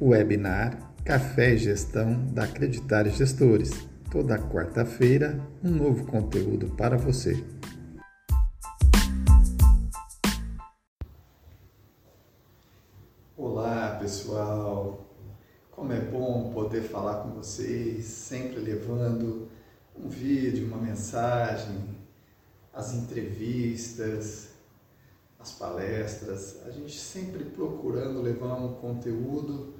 webinar Café e Gestão da Acreditar Gestores. Toda quarta-feira, um novo conteúdo para você. Olá, pessoal. Como é bom poder falar com vocês, sempre levando um vídeo, uma mensagem, as entrevistas, as palestras, a gente sempre procurando levar um conteúdo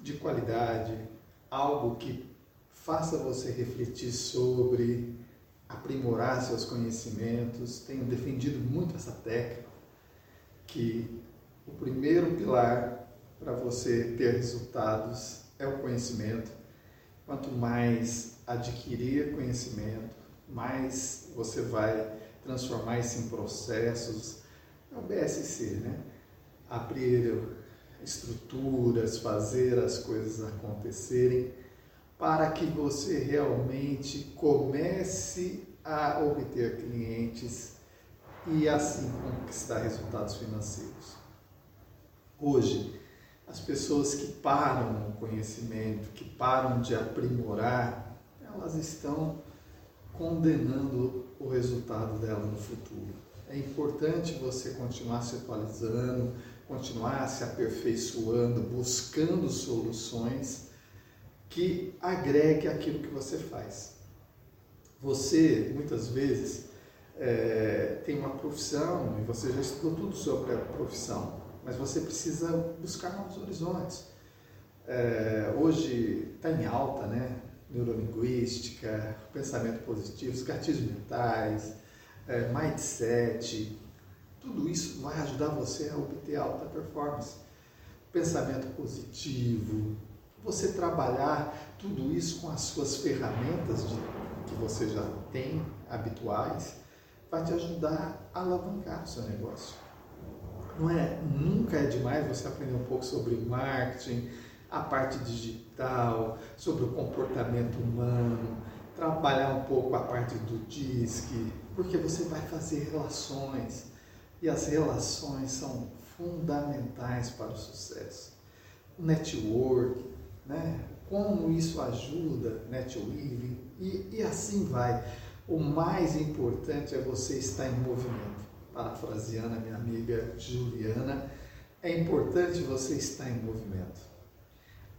de qualidade, algo que faça você refletir sobre, aprimorar seus conhecimentos. Tenho defendido muito essa técnica, que o primeiro pilar para você ter resultados é o conhecimento. Quanto mais adquirir conhecimento, mais você vai transformar isso em processos. É o BSC, né? Abrir estruturas, fazer as coisas acontecerem para que você realmente comece a obter clientes e assim conquistar resultados financeiros. Hoje, as pessoas que param no conhecimento, que param de aprimorar, elas estão condenando o resultado dela no futuro. É importante você continuar se atualizando, continuar se aperfeiçoando, buscando soluções que agregue aquilo que você faz. Você, muitas vezes, é, tem uma profissão e você já estudou tudo sobre a profissão, mas você precisa buscar novos horizontes. É, hoje está em alta, né? Neurolinguística, pensamento positivo, os gatilhos mentais, é, mindset, tudo isso vai ajudar você a obter alta performance. Pensamento positivo, você trabalhar tudo isso com as suas ferramentas de, que você já tem habituais, vai te ajudar a alavancar o seu negócio. Não é, nunca é demais você aprender um pouco sobre marketing, a parte digital, sobre o comportamento humano, trabalhar um pouco a parte do DISC, porque você vai fazer relações e as relações são fundamentais para o sucesso. O network, né? como isso ajuda, netweaving, e, e assim vai. O mais importante é você estar em movimento. Parafraseando a minha amiga Juliana, é importante você estar em movimento.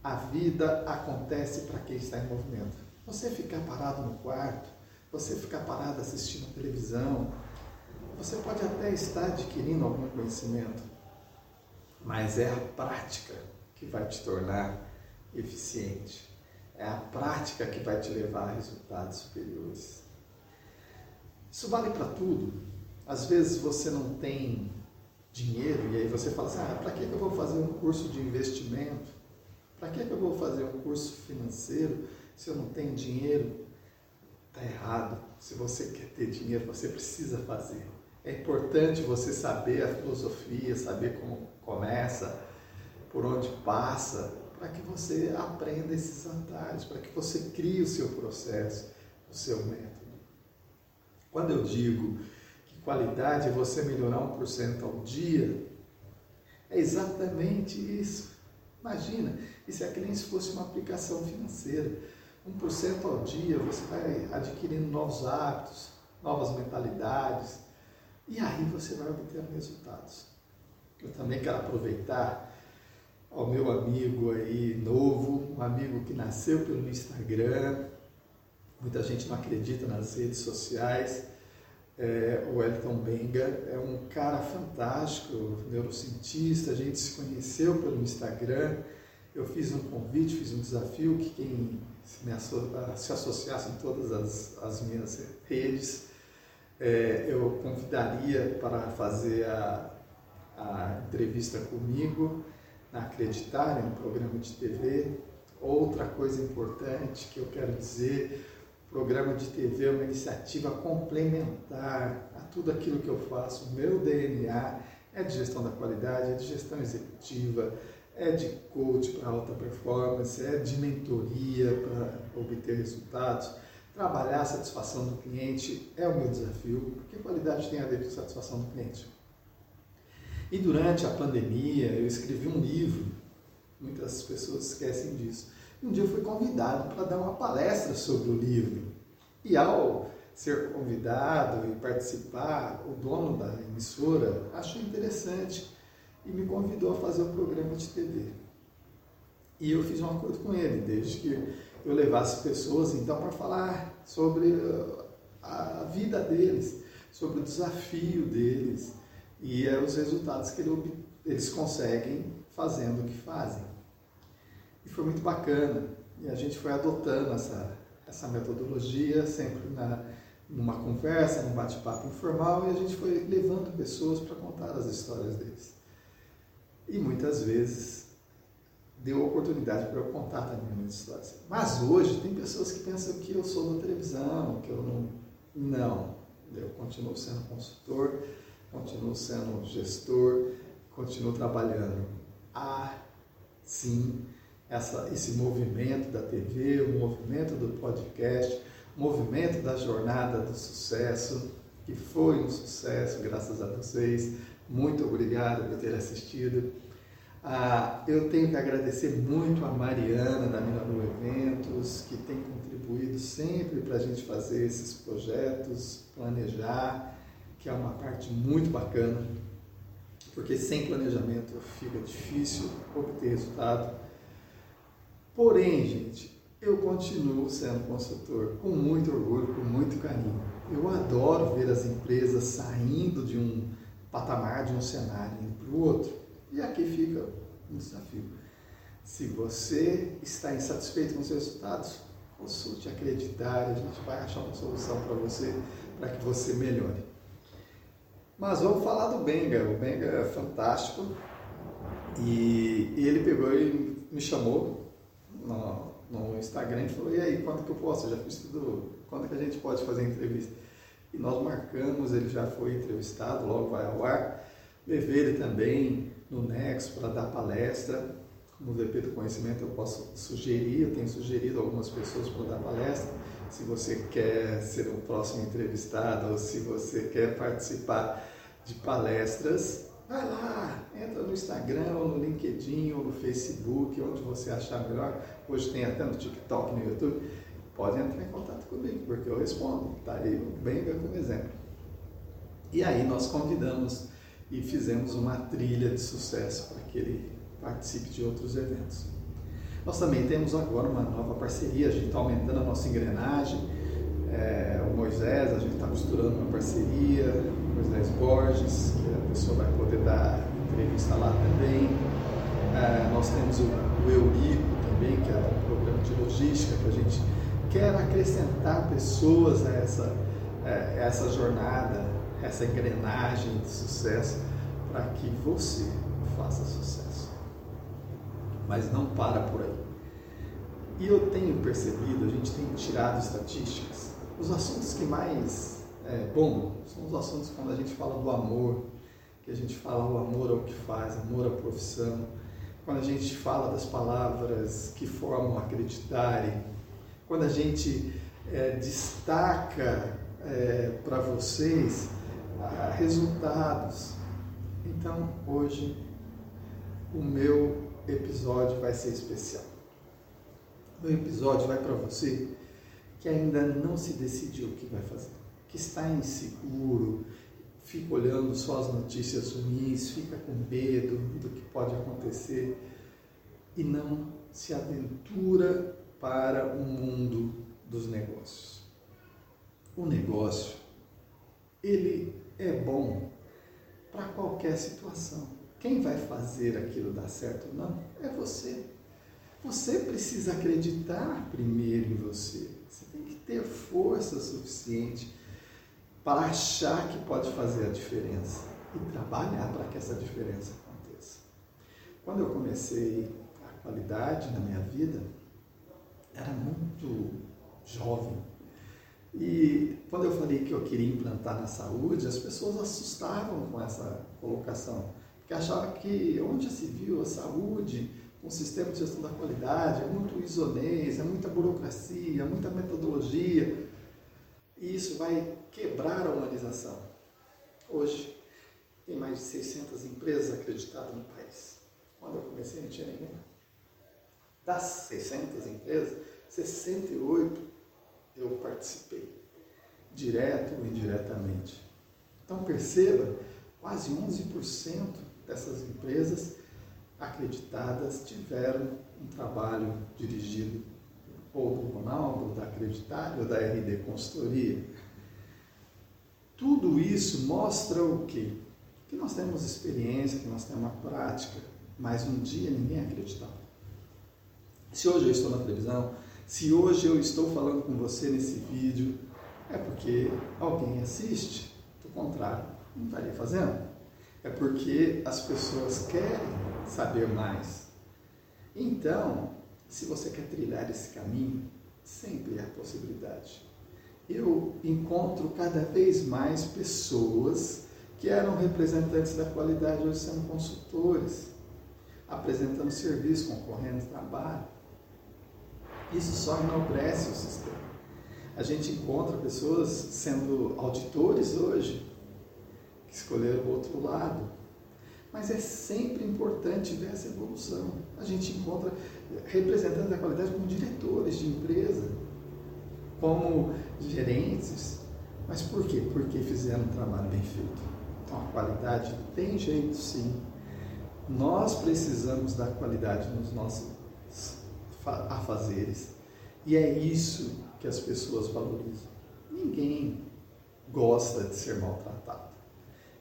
A vida acontece para quem está em movimento. Você ficar parado no quarto, você ficar parado assistindo televisão, você pode até estar adquirindo algum conhecimento, mas é a prática que vai te tornar eficiente. É a prática que vai te levar a resultados superiores. Isso vale para tudo. Às vezes você não tem dinheiro e aí você fala assim: ah, para que eu vou fazer um curso de investimento? Para que eu vou fazer um curso financeiro se eu não tenho dinheiro? Está errado. Se você quer ter dinheiro, você precisa fazer. É importante você saber a filosofia, saber como começa, por onde passa, para que você aprenda esses atalhos, para que você crie o seu processo, o seu método. Quando eu digo que qualidade é você melhorar 1% ao dia, é exatamente isso. Imagina, é nem se fosse uma aplicação financeira. 1% ao dia você vai adquirindo novos hábitos, novas mentalidades, e aí você vai obter resultados. Eu também quero aproveitar ao meu amigo aí novo, um amigo que nasceu pelo Instagram, muita gente não acredita nas redes sociais, é, o Elton Benga é um cara fantástico, neurocientista, a gente se conheceu pelo Instagram, eu fiz um convite, fiz um desafio que quem se, me asso se associasse em todas as, as minhas redes, é, eu convidaria para fazer a, a entrevista comigo, na Acreditar, um programa de TV. Outra coisa importante que eu quero dizer, o programa de TV é uma iniciativa complementar a tudo aquilo que eu faço. O meu DNA é de gestão da qualidade, é de gestão executiva, é de coach para alta performance, é de mentoria para obter resultados. Trabalhar a satisfação do cliente é o meu desafio, porque qualidade tem a ver com satisfação do cliente. E durante a pandemia, eu escrevi um livro, Muitas pessoas esquecem disso. Um dia eu fui convidado para dar uma palestra sobre o livro. E ao ser convidado e participar, o dono da emissora achou interessante e me convidou a fazer um programa de TV. E eu fiz um acordo com ele, desde que eu levasse pessoas então para falar sobre uh, a vida deles, sobre o desafio deles e é os resultados que eles conseguem fazendo o que fazem. E foi muito bacana. E a gente foi adotando essa, essa metodologia, sempre na, numa conversa, num bate-papo informal, e a gente foi levando pessoas para contar as histórias deles. E muitas vezes deu oportunidade para eu contar também minhas histórias. Mas hoje tem pessoas que pensam que eu sou da televisão, que eu não. Não. Eu continuo sendo consultor, continuo sendo gestor, continuo trabalhando. Há, sim, essa, esse movimento da TV, o movimento do podcast, o movimento da jornada do sucesso, que foi um sucesso, graças a vocês. Muito obrigado por ter assistido. Ah, eu tenho que agradecer muito a Mariana da Miranou Eventos, que tem contribuído sempre para a gente fazer esses projetos, planejar, que é uma parte muito bacana, porque sem planejamento fica difícil obter resultado. Porém, gente, eu continuo sendo consultor com muito orgulho, com muito carinho. Eu adoro ver as empresas saindo de um patamar, de um cenário, para o outro. E aqui fica um desafio. Se você está insatisfeito com os resultados, consulte acreditar, a gente vai achar uma solução para você, para que você melhore. Mas vamos falar do Benga. O Benga é fantástico e ele pegou e me chamou no, no Instagram e falou: E aí, quando que eu posso? Eu já fiz tudo. Quando que a gente pode fazer entrevista? E nós marcamos, ele já foi entrevistado, logo vai ao ar. Levei ele também no Nexo para dar palestra. Como VP do Conhecimento, eu posso sugerir, eu tenho sugerido algumas pessoas para dar palestra. Se você quer ser o próximo entrevistado ou se você quer participar de palestras, vai lá, entra no Instagram ou no LinkedIn ou no Facebook, onde você achar melhor. Hoje tem até no TikTok, no YouTube. Pode entrar em contato comigo, porque eu respondo. Tá aí bem como exemplo. E aí nós convidamos e fizemos uma trilha de sucesso para que ele participe de outros eventos. Nós também temos agora uma nova parceria, a gente está aumentando a nossa engrenagem. É, o Moisés, a gente está costurando uma parceria, Moisés Borges, que a pessoa vai poder dar entrevista lá também. É, nós temos o, o Eurico também, que é um programa de logística que a gente quer acrescentar pessoas a essa, é, essa jornada essa engrenagem de sucesso para que você faça sucesso. Mas não para por aí. E eu tenho percebido, a gente tem tirado estatísticas, os assuntos que mais é, bom são os assuntos quando a gente fala do amor, que a gente fala o amor ao que faz, amor à profissão, quando a gente fala das palavras que formam acreditarem, quando a gente é, destaca é, para vocês resultados. Então, hoje, o meu episódio vai ser especial. O episódio vai para você que ainda não se decidiu o que vai fazer, que está inseguro, fica olhando só as notícias ruins, fica com medo do que pode acontecer e não se aventura para o mundo dos negócios. O negócio, ele é bom para qualquer situação. Quem vai fazer aquilo dar certo ou não é você. Você precisa acreditar primeiro em você. Você tem que ter força suficiente para achar que pode fazer a diferença e trabalhar para que essa diferença aconteça. Quando eu comecei a qualidade na minha vida, era muito jovem, e quando eu falei que eu queria implantar na saúde, as pessoas assustavam com essa colocação, porque achavam que onde se viu a saúde, um sistema de gestão da qualidade, é muito isonês, é muita burocracia, é muita metodologia, e isso vai quebrar a humanização. Hoje, tem mais de 600 empresas acreditadas no país. Quando eu comecei, não tinha nenhuma. Das 600 empresas, 68 eu participei, direto ou indiretamente. Então perceba, quase 11% dessas empresas acreditadas tiveram um trabalho dirigido ou do Ronaldo, da Acreditável, da RD Consultoria. Tudo isso mostra o quê? Que nós temos experiência, que nós temos uma prática, mas um dia ninguém acreditava. Se hoje eu estou na televisão, se hoje eu estou falando com você nesse vídeo, é porque alguém assiste, do contrário, não estaria fazendo. É porque as pessoas querem saber mais. Então, se você quer trilhar esse caminho, sempre há possibilidade. Eu encontro cada vez mais pessoas que eram representantes da qualidade, hoje sendo consultores, apresentando serviço, concorrendo trabalho. Isso só enobrece o sistema. A gente encontra pessoas sendo auditores hoje, que escolheram o outro lado. Mas é sempre importante ver essa evolução. A gente encontra representantes da qualidade como diretores de empresa, como gerentes. Mas por quê? Porque fizeram um trabalho bem feito. Então a qualidade tem jeito sim. Nós precisamos da qualidade nos nossos afazeres. E é isso que as pessoas valorizam. Ninguém gosta de ser maltratado.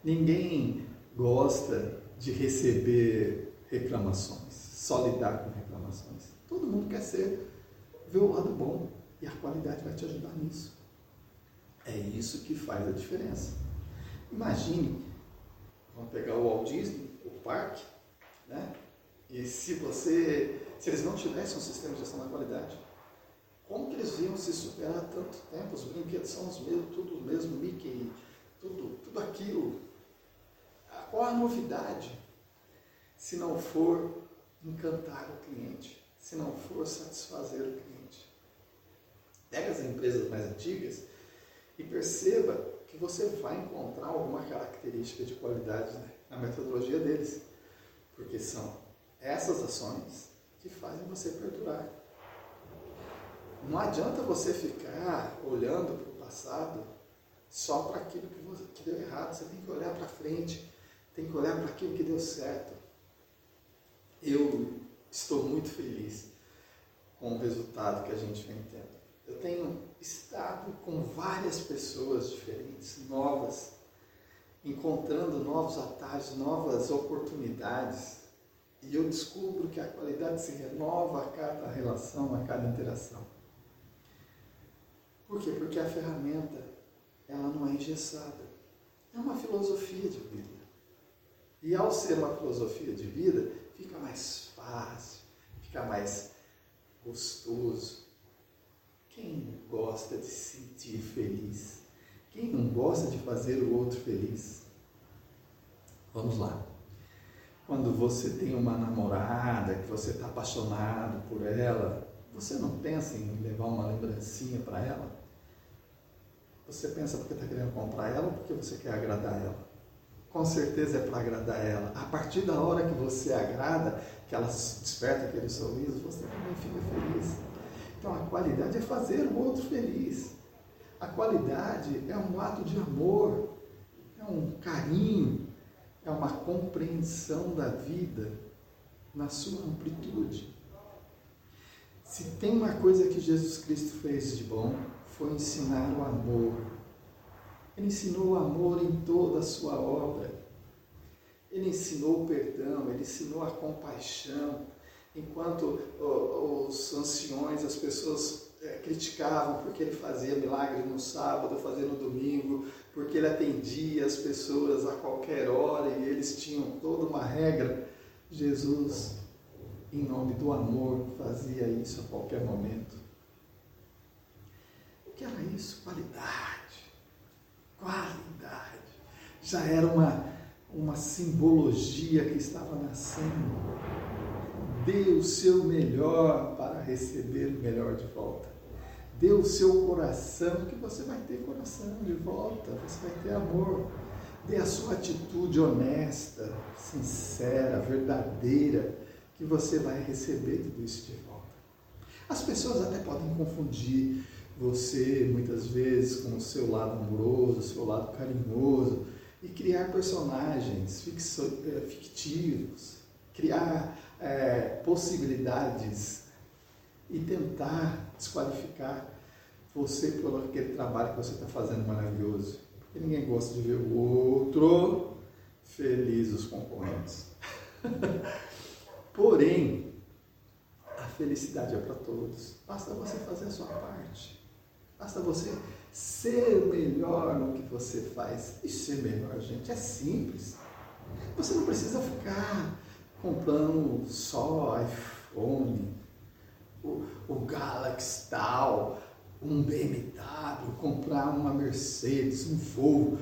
Ninguém gosta de receber reclamações, só lidar com reclamações. Todo mundo quer ser, ver o lado bom e a qualidade vai te ajudar nisso. É isso que faz a diferença. Imagine, vamos pegar o Walt Disney, o parque, né? E se você, se eles não tivessem um sistema de gestão da qualidade, como que eles iam se superar há tanto tempo? Os brinquedos são os mesmos, tudo o mesmo, Mickey, tudo, tudo aquilo. Qual a novidade? Se não for encantar o cliente, se não for satisfazer o cliente. Pega as empresas mais antigas e perceba que você vai encontrar alguma característica de qualidade na metodologia deles, porque são essas ações que fazem você perdurar. Não adianta você ficar olhando para o passado só para aquilo que, você, que deu errado. Você tem que olhar para frente, tem que olhar para aquilo que deu certo. Eu estou muito feliz com o resultado que a gente vem tendo. Eu tenho estado com várias pessoas diferentes, novas, encontrando novos atalhos, novas oportunidades. E eu descubro que a qualidade se renova a cada relação, a cada interação. Por quê? Porque a ferramenta, ela não é engessada. É uma filosofia de vida. E ao ser uma filosofia de vida, fica mais fácil, fica mais gostoso. Quem gosta de se sentir feliz? Quem não gosta de fazer o outro feliz? Vamos lá. Quando você tem uma namorada, que você está apaixonado por ela, você não pensa em levar uma lembrancinha para ela? Você pensa porque está querendo comprar ela ou porque você quer agradar ela? Com certeza é para agradar ela. A partir da hora que você agrada, que ela desperta aquele sorriso, você também fica feliz. Então a qualidade é fazer o outro feliz. A qualidade é um ato de amor, é um carinho, é uma compreensão da vida na sua amplitude. Se tem uma coisa que Jesus Cristo fez de bom, foi ensinar o amor. Ele ensinou o amor em toda a sua obra. Ele ensinou o perdão, ele ensinou a compaixão. Enquanto os anciões, as pessoas é, criticavam porque ele fazia milagre no sábado, fazia no domingo, porque ele atendia as pessoas a qualquer hora e eles tinham toda uma regra. Jesus, em nome do amor, fazia isso a qualquer momento que era isso? Qualidade. Qualidade. Já era uma, uma simbologia que estava nascendo. Dê o seu melhor para receber o melhor de volta. Dê o seu coração, que você vai ter coração de volta, você vai ter amor. Dê a sua atitude honesta, sincera, verdadeira, que você vai receber tudo isso de volta. As pessoas até podem confundir você muitas vezes com o seu lado amoroso, o seu lado carinhoso e criar personagens eh, fictivos, criar é, possibilidades e tentar desqualificar você pelo aquele trabalho que você está fazendo maravilhoso. Porque ninguém gosta de ver o outro feliz, os concorrentes. Porém, a felicidade é para todos. Basta você fazer a sua parte. Basta você ser melhor no que você faz. E ser melhor, gente, é simples. Você não precisa ficar comprando só iPhone, o, o Galaxy tal, um BMW, comprar uma Mercedes, um Volvo.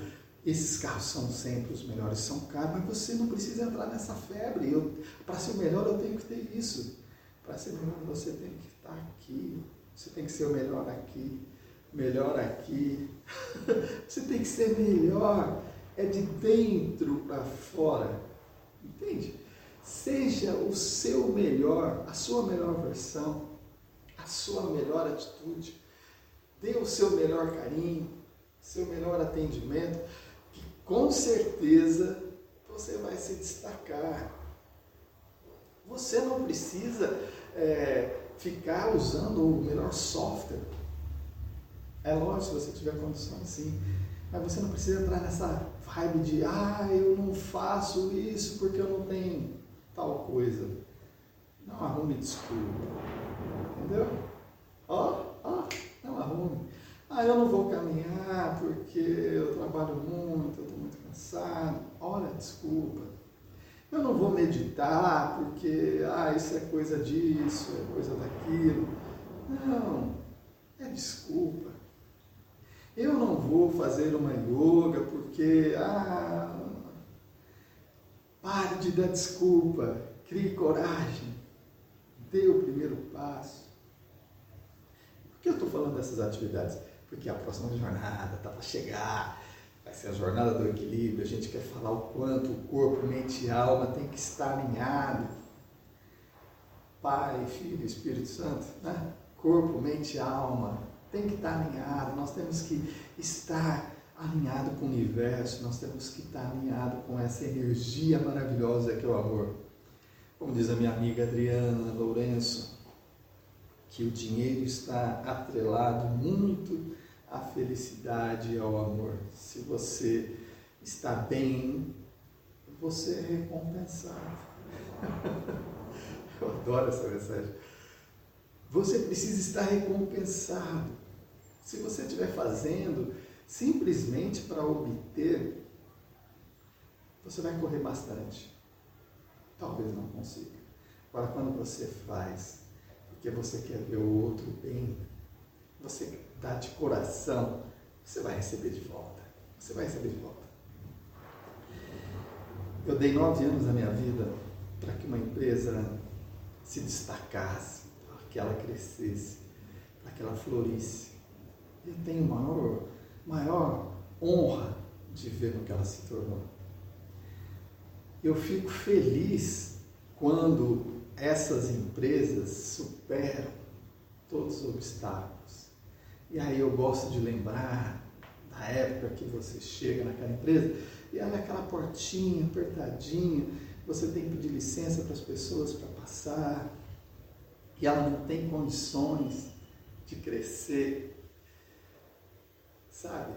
Esses carros são sempre os melhores, são caros, mas você não precisa entrar nessa febre. Para ser o melhor, eu tenho que ter isso. Para ser melhor, você tem que estar aqui. Você tem que ser o melhor aqui, melhor aqui. você tem que ser melhor. É de dentro para fora. Entende? Seja o seu melhor, a sua melhor versão, sua melhor atitude. Dê o seu melhor carinho, seu melhor atendimento com certeza você vai se destacar. Você não precisa é, ficar usando o melhor software. É lógico, se você tiver condições, sim. Mas você não precisa entrar nessa vibe de, ah, eu não faço isso porque eu não tenho tal coisa. Não arrume desculpa. Entendeu? Ó, ó, não arrume. Ah, eu não vou caminhar porque eu trabalho muito, eu estou muito cansado. Olha, desculpa. Eu não vou meditar porque, ah, isso é coisa disso, é coisa daquilo. Não, é desculpa. Eu não vou fazer uma yoga porque, ah, pare de dar desculpa, crie coragem, dê o primeiro passo. Que eu estou falando dessas atividades? porque a próxima jornada está para chegar, vai ser a jornada do equilíbrio. A gente quer falar o quanto o corpo, mente e alma tem que estar alinhado. Pai, Filho, Espírito Santo, né? corpo, mente e alma tem que estar alinhado. Nós temos que estar alinhado com o universo, nós temos que estar alinhado com essa energia maravilhosa que é o amor. Como diz a minha amiga Adriana Lourenço, que o dinheiro está atrelado muito à felicidade e ao amor. Se você está bem, você é recompensado. Eu adoro essa mensagem. Você precisa estar recompensado. Se você estiver fazendo simplesmente para obter, você vai correr bastante. Talvez não consiga. Agora, quando você faz porque você quer ver o outro bem, você dá de coração, você vai receber de volta. Você vai receber de volta. Eu dei nove anos da minha vida para que uma empresa se destacasse, para que ela crescesse, para que ela florisse. Eu tenho maior, maior honra de ver no que ela se tornou. Eu fico feliz quando essas empresas superam todos os obstáculos. E aí eu gosto de lembrar da época que você chega naquela empresa e é aquela portinha apertadinha, você tem que pedir licença para as pessoas para passar, e ela não tem condições de crescer, sabe?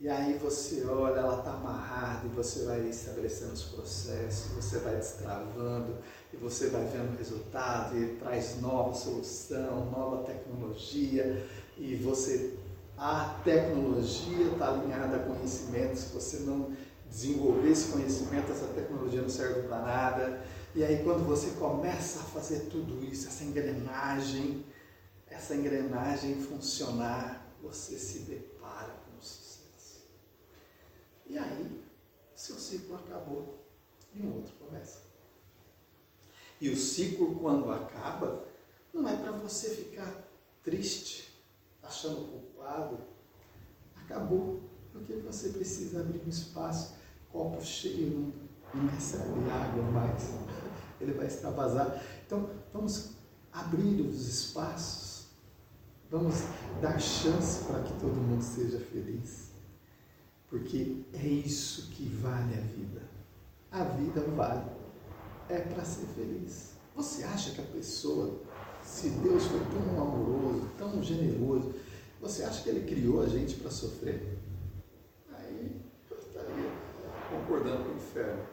E aí você olha, ela está amarrada e você vai estabelecendo os processos, você vai destravando e você vai vendo o resultado e traz nova solução, nova tecnologia e você a tecnologia está alinhada a conhecimento, se você não desenvolver esse conhecimento, essa tecnologia não serve para nada. E aí quando você começa a fazer tudo isso, essa engrenagem, essa engrenagem funcionar, você se depara e aí, seu ciclo acabou e um outro começa. E o ciclo, quando acaba, não é para você ficar triste, achando culpado. Acabou, porque você precisa abrir um espaço, copo cheio, não recebe água mais. ele vai extravasar. Então, vamos abrir os espaços, vamos dar chance para que todo mundo seja feliz, porque é isso que vale a vida. A vida vale, é para ser feliz. Você acha que a pessoa, se Deus foi tão amoroso, tão generoso, você acha que Ele criou a gente para sofrer? Aí eu estaria concordando com o inferno.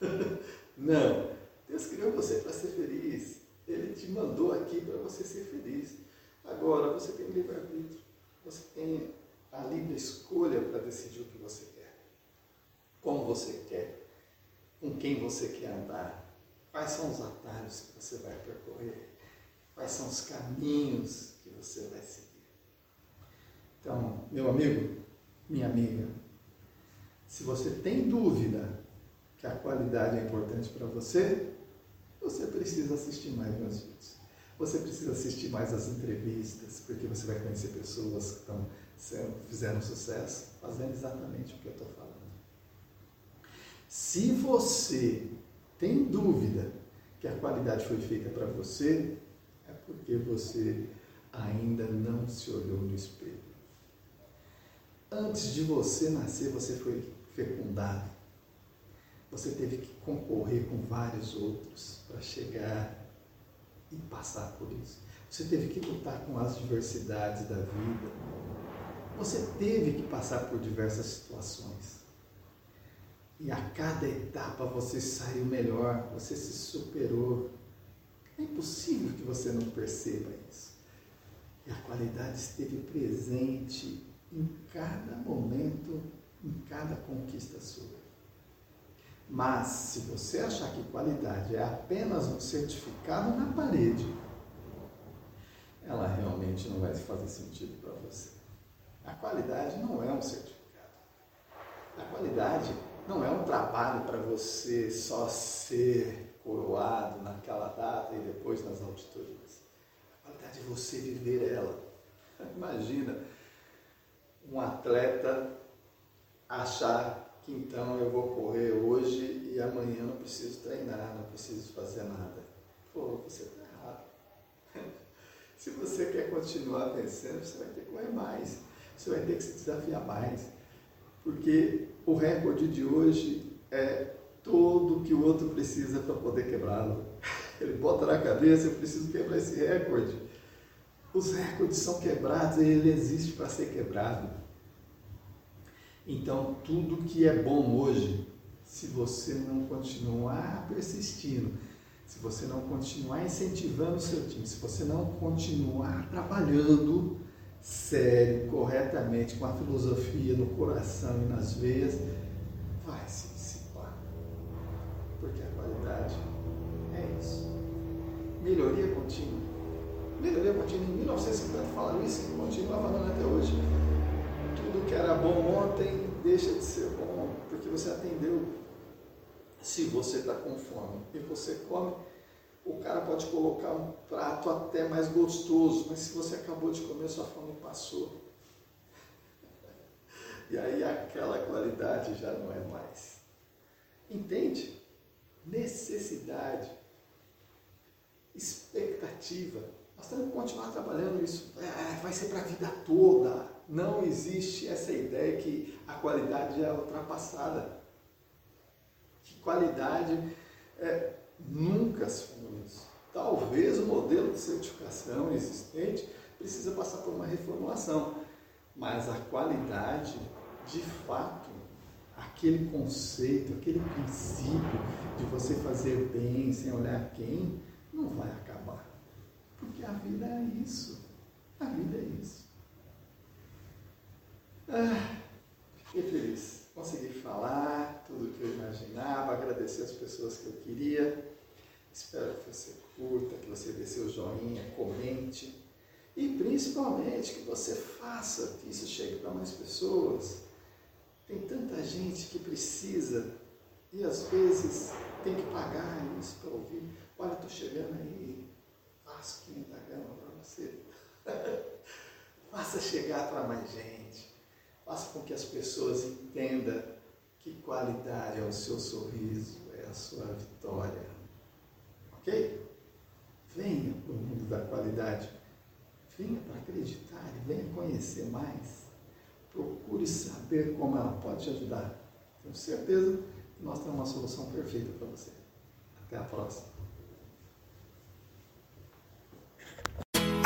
Não, Deus criou você para ser feliz. Ele te mandou aqui para você ser feliz. Agora, você tem livre-arbítrio. Você tem a livre escolha para decidir o que você quer. Como você quer. Com quem você quer andar. Quais são os atalhos que você vai percorrer. Quais são os caminhos que você vai seguir. Então, meu amigo, minha amiga, se você tem dúvida que a qualidade é importante para você, você precisa assistir mais meus vídeos. Você precisa assistir mais as entrevistas, porque você vai conhecer pessoas que estão fizeram sucesso fazendo exatamente o que eu estou falando. Se você tem dúvida que a qualidade foi feita para você, é porque você ainda não se olhou no espelho. Antes de você nascer, você foi fecundado. Você teve que concorrer com vários outros para chegar e passar por isso. Você teve que lutar com as diversidades da vida. Você teve que passar por diversas situações. E a cada etapa você saiu melhor, você se superou. É impossível que você não perceba isso. E a qualidade esteve presente em cada momento, em cada conquista sua. Mas se você achar que qualidade é apenas um certificado na parede, ela realmente não vai fazer sentido para você. A qualidade não é um certificado. A qualidade não é um trabalho para você só ser coroado naquela data e depois nas auditorias. A qualidade é você viver ela. Imagina um atleta achar que então eu vou correr hoje e amanhã não preciso treinar, não preciso fazer nada. Pô, você está errado. Se você quer continuar vencendo, você vai ter que correr mais. Você vai ter que se desafiar mais. Porque o recorde de hoje é tudo que o outro precisa para poder quebrá-lo. Ele bota na cabeça, eu preciso quebrar esse recorde. Os recordes são quebrados e ele existe para ser quebrado. Então, tudo que é bom hoje, se você não continuar persistindo, se você não continuar incentivando o seu time, se você não continuar trabalhando sério, corretamente, com a filosofia no coração e nas veias, vai se dissipar. Porque a qualidade é isso. Melhoria contínua. Melhoria contínua. Em 1950 falaram isso e continua falando até hoje que era bom ontem deixa de ser bom porque você atendeu. Se você está com fome e você come, o cara pode colocar um prato até mais gostoso, mas se você acabou de comer, sua fome passou. E aí aquela qualidade já não é mais. Entende? Necessidade, expectativa. Nós temos que continuar trabalhando isso. É, vai ser para a vida toda. Não existe essa ideia que a qualidade é ultrapassada. Que qualidade é, nunca se. Talvez o modelo de certificação existente precisa passar por uma reformulação, mas a qualidade, de fato, aquele conceito, aquele princípio de você fazer bem sem olhar quem, não vai acabar. Porque a vida é isso. A vida é isso. Ah, fiquei feliz. Consegui falar tudo o que eu imaginava, agradecer as pessoas que eu queria. Espero que você curta, que você dê seu joinha, comente. E principalmente que você faça que isso chegue para mais pessoas. Tem tanta gente que precisa e às vezes tem que pagar isso para ouvir. Olha, estou chegando aí, faço 500 gramas para você. Faça chegar para mais gente. Faça com que as pessoas entendam que qualidade é o seu sorriso, é a sua vitória. Ok? Venha para o mundo da qualidade. Venha para acreditar e venha conhecer mais. Procure saber como ela pode te ajudar. Tenho certeza que nós temos uma solução perfeita para você. Até a próxima.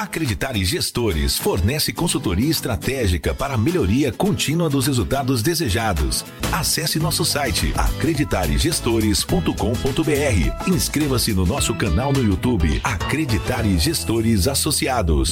Acreditar Gestores fornece consultoria estratégica para a melhoria contínua dos resultados desejados. Acesse nosso site acreditaregestores.com.br. Inscreva-se no nosso canal no YouTube Acreditar Gestores Associados.